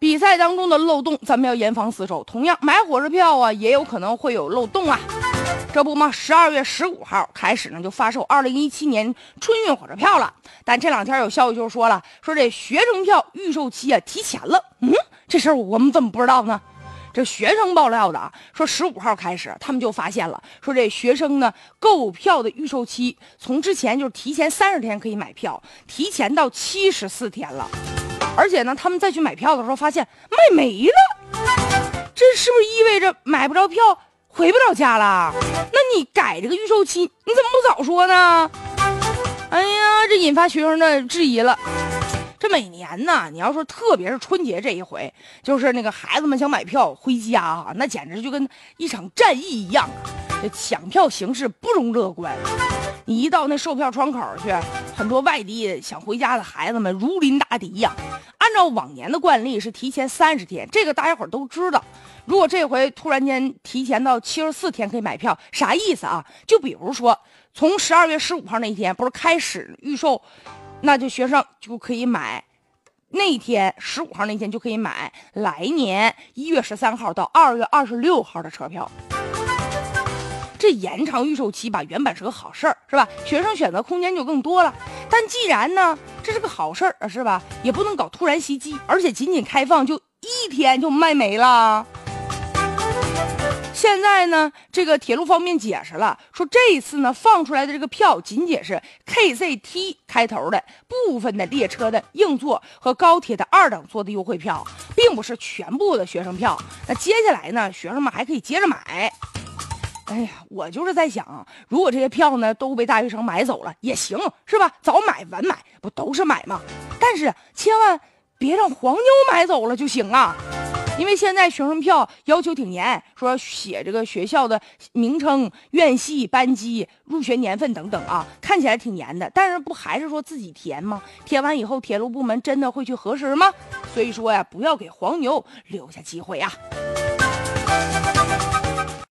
比赛当中的漏洞，咱们要严防死守。同样，买火车票啊，也有可能会有漏洞啊。这不嘛，十二月十五号开始呢，就发售二零一七年春运火车票了。但这两天有消息就说了，说这学生票预售期啊提前了。嗯，这事儿我们怎么不知道呢？这学生爆料的啊，说十五号开始，他们就发现了，说这学生呢购票的预售期从之前就是提前三十天可以买票，提前到七十四天了。而且呢，他们再去买票的时候发现卖没了，这是不是意味着买不着票？回不了家了，那你改这个预售期，你怎么不早说呢？哎呀，这引发学生的质疑了。这每年呢，你要说特别是春节这一回，就是那个孩子们想买票回家啊，那简直就跟一场战役一样，这抢票形势不容乐观。你一到那售票窗口去，很多外地想回家的孩子们如临大敌呀。按照往年的惯例是提前三十天，这个大家伙都知道。如果这回突然间提前到七十四天可以买票，啥意思啊？就比如说从十二月十五号那一天不是开始预售，那就学生就可以买，那天十五号那天就可以买来年一月十三号到二月二十六号的车票。这延长预售期吧，原本是个好事儿，是吧？学生选择空间就更多了。但既然呢，这是个好事儿，是吧？也不能搞突然袭击，而且仅仅开放就一天就卖没了。现在呢，这个铁路方面解释了，说这一次呢放出来的这个票仅仅是 KZT 开头的部分的列车的硬座和高铁的二等座的优惠票，并不是全部的学生票。那接下来呢，学生们还可以接着买。哎呀，我就是在想，如果这些票呢都被大学生买走了也行，是吧？早买晚买不都是买吗？但是千万别让黄牛买走了就行啊！因为现在学生票要求挺严，说写这个学校的名称、院系、班级、入学年份等等啊，看起来挺严的。但是不还是说自己填吗？填完以后，铁路部门真的会去核实吗？所以说呀，不要给黄牛留下机会啊！